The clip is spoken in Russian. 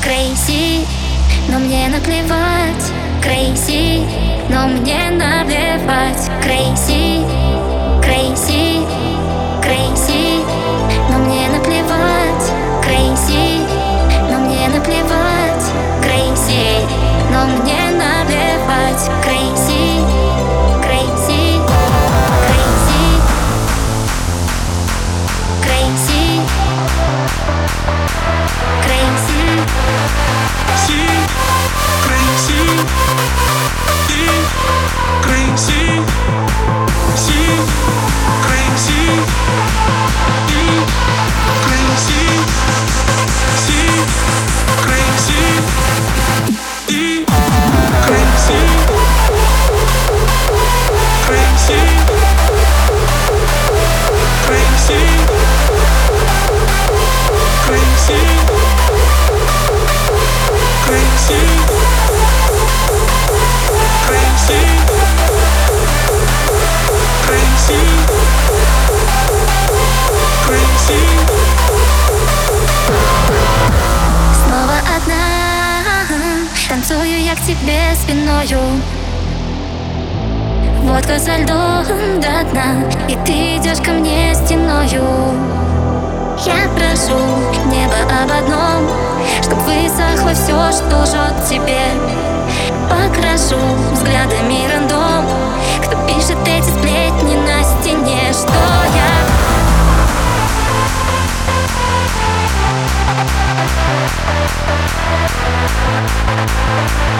Крейси, но мне наплевать Крейси, но мне наплевать Крейси, крейси, крейси Но мне наплевать Крейси, но мне наплевать Крейси, но мне наплевать Крейси, к тебе спиною. Водка со льдом до дна И ты идешь ко мне стеною. Я прошу небо об одном Чтоб высохло все, что жжет тебе. Покрашу взглядами рандом Кто пишет эти сплетни на стене. Что я? Thank